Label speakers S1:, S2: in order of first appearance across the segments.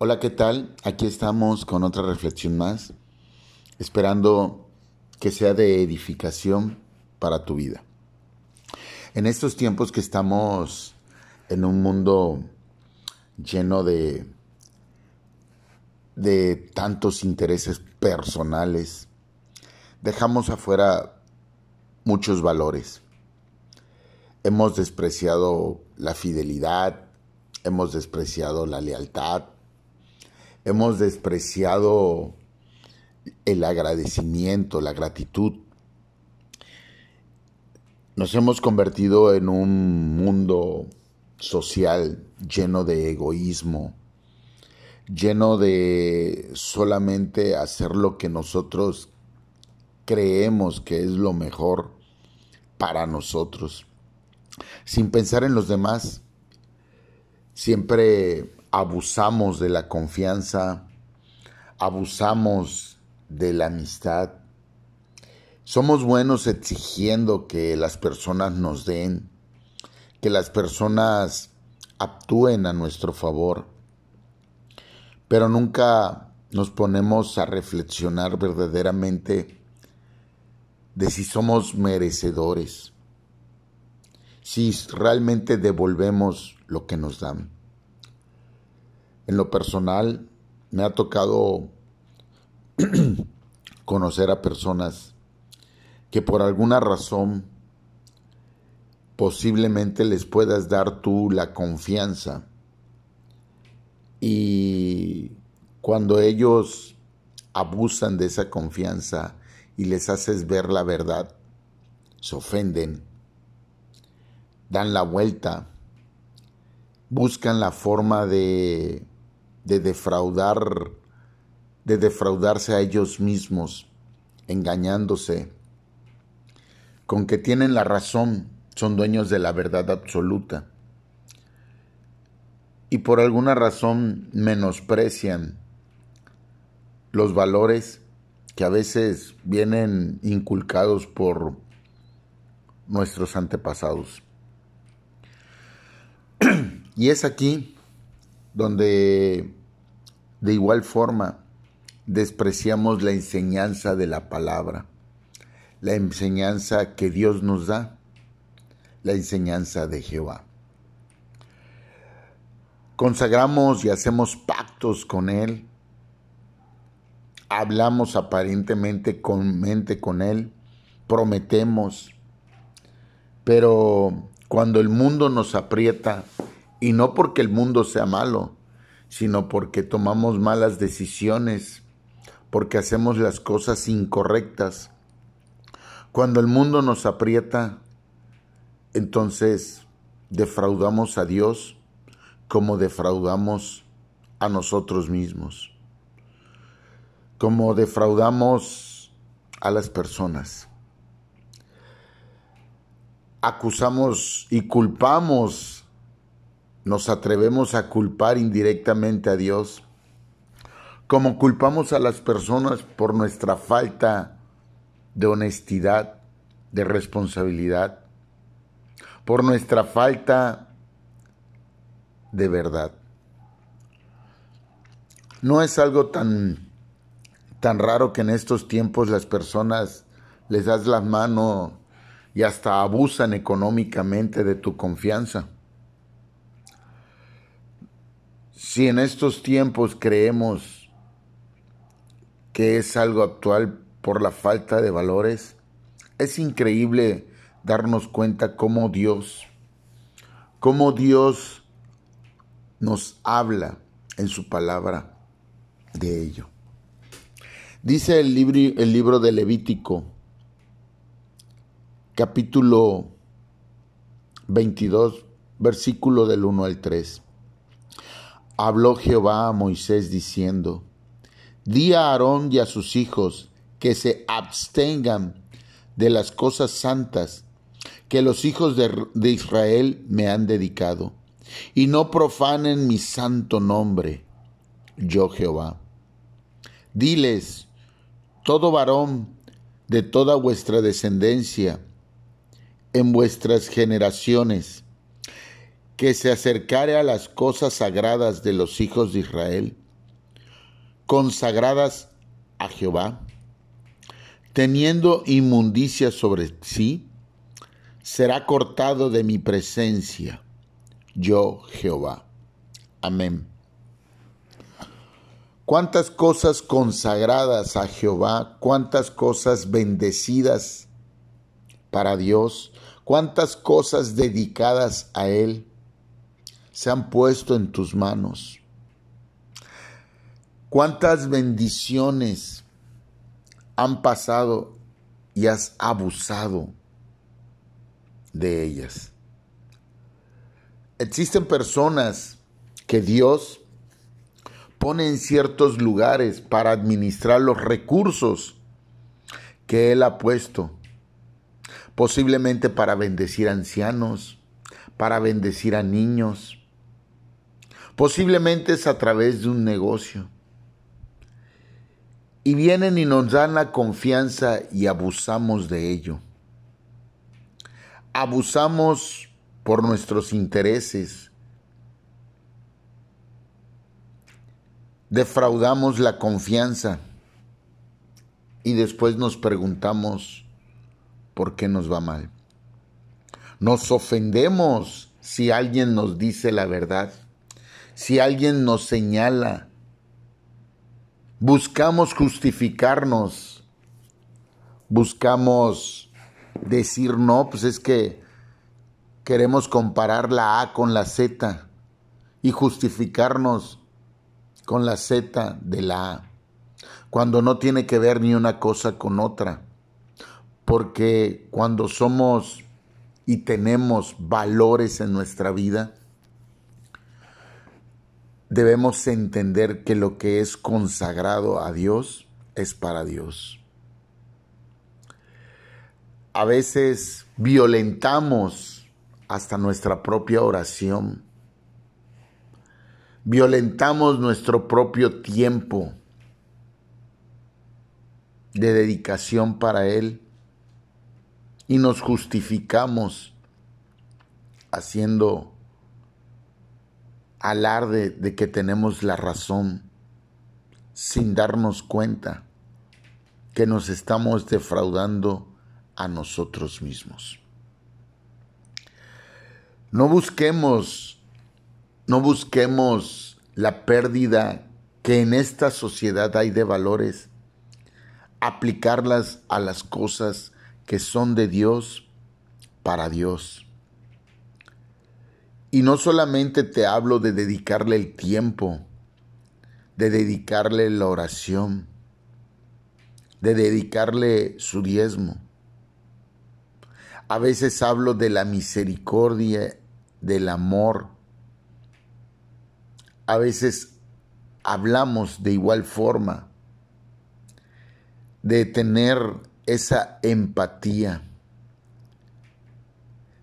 S1: Hola, ¿qué tal? Aquí estamos con otra reflexión más, esperando que sea de edificación para tu vida. En estos tiempos que estamos en un mundo lleno de, de tantos intereses personales, dejamos afuera muchos valores. Hemos despreciado la fidelidad, hemos despreciado la lealtad, hemos despreciado el agradecimiento, la gratitud. Nos hemos convertido en un mundo social lleno de egoísmo, lleno de solamente hacer lo que nosotros creemos que es lo mejor para nosotros, sin pensar en los demás. Siempre abusamos de la confianza, abusamos de la amistad. Somos buenos exigiendo que las personas nos den, que las personas actúen a nuestro favor, pero nunca nos ponemos a reflexionar verdaderamente de si somos merecedores, si realmente devolvemos lo que nos dan. En lo personal, me ha tocado conocer a personas que por alguna razón posiblemente les puedas dar tú la confianza. Y cuando ellos abusan de esa confianza y les haces ver la verdad, se ofenden, dan la vuelta, buscan la forma de de defraudar, de defraudarse a ellos mismos, engañándose, con que tienen la razón, son dueños de la verdad absoluta. Y por alguna razón menosprecian los valores que a veces vienen inculcados por nuestros antepasados. y es aquí donde de igual forma, despreciamos la enseñanza de la palabra, la enseñanza que Dios nos da, la enseñanza de Jehová. Consagramos y hacemos pactos con Él, hablamos aparentemente con mente con Él, prometemos, pero cuando el mundo nos aprieta, y no porque el mundo sea malo, sino porque tomamos malas decisiones, porque hacemos las cosas incorrectas. Cuando el mundo nos aprieta, entonces defraudamos a Dios como defraudamos a nosotros mismos, como defraudamos a las personas. Acusamos y culpamos nos atrevemos a culpar indirectamente a Dios, como culpamos a las personas por nuestra falta de honestidad, de responsabilidad, por nuestra falta de verdad. No es algo tan, tan raro que en estos tiempos las personas les das la mano y hasta abusan económicamente de tu confianza. Si en estos tiempos creemos que es algo actual por la falta de valores, es increíble darnos cuenta cómo Dios, cómo Dios nos habla en su palabra de ello. Dice el libro, el libro de Levítico, capítulo 22, versículo del 1 al 3 habló Jehová a Moisés diciendo, Di a Aarón y a sus hijos que se abstengan de las cosas santas que los hijos de, de, Israel me han dedicado, y no profanen mi santo nombre, yo Jehová. Diles, todo varón de toda vuestra descendencia, en vuestras generaciones, que se acercare a las cosas sagradas de los hijos de Israel, consagradas a Jehová, teniendo inmundicia sobre sí, será cortado de mi presencia, yo Jehová. Amén. Cuántas cosas consagradas a Jehová, cuántas cosas bendecidas para Dios, cuántas cosas dedicadas a Él se han puesto en tus manos. Cuántas bendiciones han pasado y has abusado de ellas. Existen personas que Dios pone en ciertos lugares para administrar los recursos que Él ha puesto, posiblemente para bendecir a ancianos, para bendecir a niños, posiblemente es a través de un negocio y vienen y nos dan la confianza y abusamos de ello. Abusamos por nuestros intereses. Defraudamos la confianza y después nos preguntamos por qué nos va mal. Nos ofendemos si alguien nos dice la verdad, si alguien nos señala. Buscamos justificarnos, buscamos decir no, pues es que queremos comparar la A con la Z y justificarnos con la Z de la A, cuando no tiene que ver ni una cosa con otra, porque cuando somos y tenemos valores en nuestra vida, debemos entender que lo que es consagrado a Dios es para Dios. A veces violentamos hasta nuestra propia oración. Violentamos nuestro propio tiempo de dedicación para Él y nos justificamos haciendo alarde de que tenemos la razón sin darnos cuenta que nos estamos defraudando a nosotros mismos. No busquemos, no busquemos la pérdida que en esta sociedad hay de valores, aplicarlas a las cosas que son de Dios para Dios. Y no solamente te hablo de dedicarle el tiempo, de dedicarle la oración, de dedicarle su diezmo. A veces hablo de la misericordia, del amor. A veces hablamos de igual forma de tener esa empatía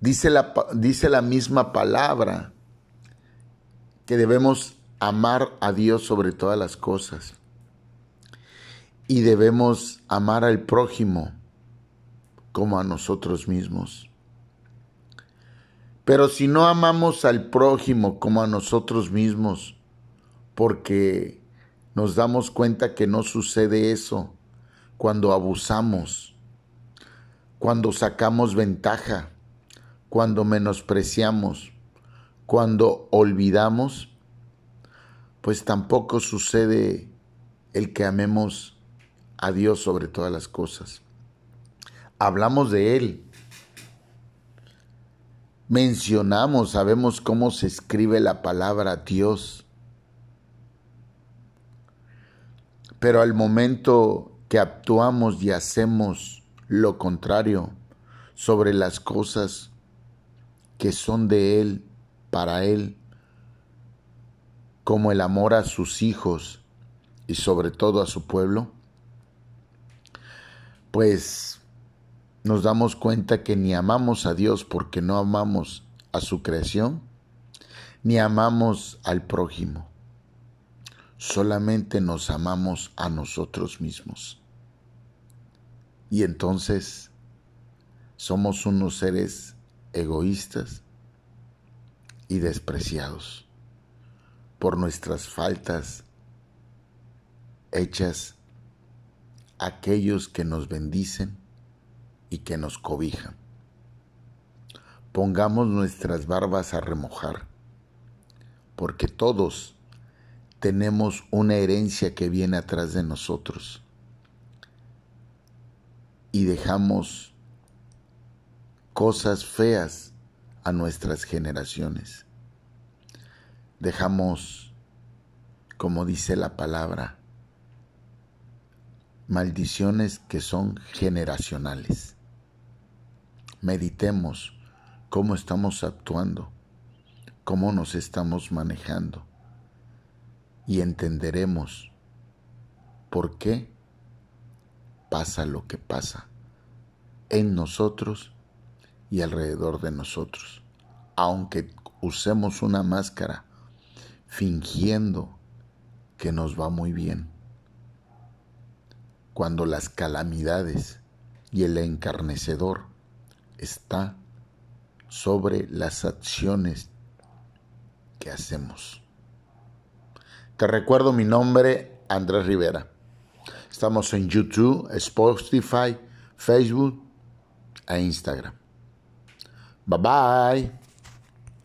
S1: Dice la, dice la misma palabra que debemos amar a Dios sobre todas las cosas y debemos amar al prójimo como a nosotros mismos. Pero si no amamos al prójimo como a nosotros mismos, porque nos damos cuenta que no sucede eso cuando abusamos, cuando sacamos ventaja, cuando menospreciamos, cuando olvidamos, pues tampoco sucede el que amemos a Dios sobre todas las cosas. Hablamos de Él, mencionamos, sabemos cómo se escribe la palabra Dios, pero al momento que actuamos y hacemos lo contrario sobre las cosas que son de Él, para Él, como el amor a sus hijos y sobre todo a su pueblo, pues nos damos cuenta que ni amamos a Dios porque no amamos a su creación, ni amamos al prójimo, solamente nos amamos a nosotros mismos. Y entonces somos unos seres egoístas y despreciados por nuestras faltas hechas aquellos que nos bendicen y que nos cobijan. Pongamos nuestras barbas a remojar, porque todos tenemos una herencia que viene atrás de nosotros y dejamos cosas feas a nuestras generaciones. Dejamos, como dice la palabra, maldiciones que son generacionales. Meditemos cómo estamos actuando, cómo nos estamos manejando y entenderemos por qué pasa lo que pasa en nosotros y alrededor de nosotros. Aunque usemos una máscara fingiendo que nos va muy bien. Cuando las calamidades y el encarnecedor está sobre las acciones que hacemos. Te recuerdo mi nombre, Andrés Rivera. Estamos en YouTube, Spotify, Facebook e Instagram. Bye bye.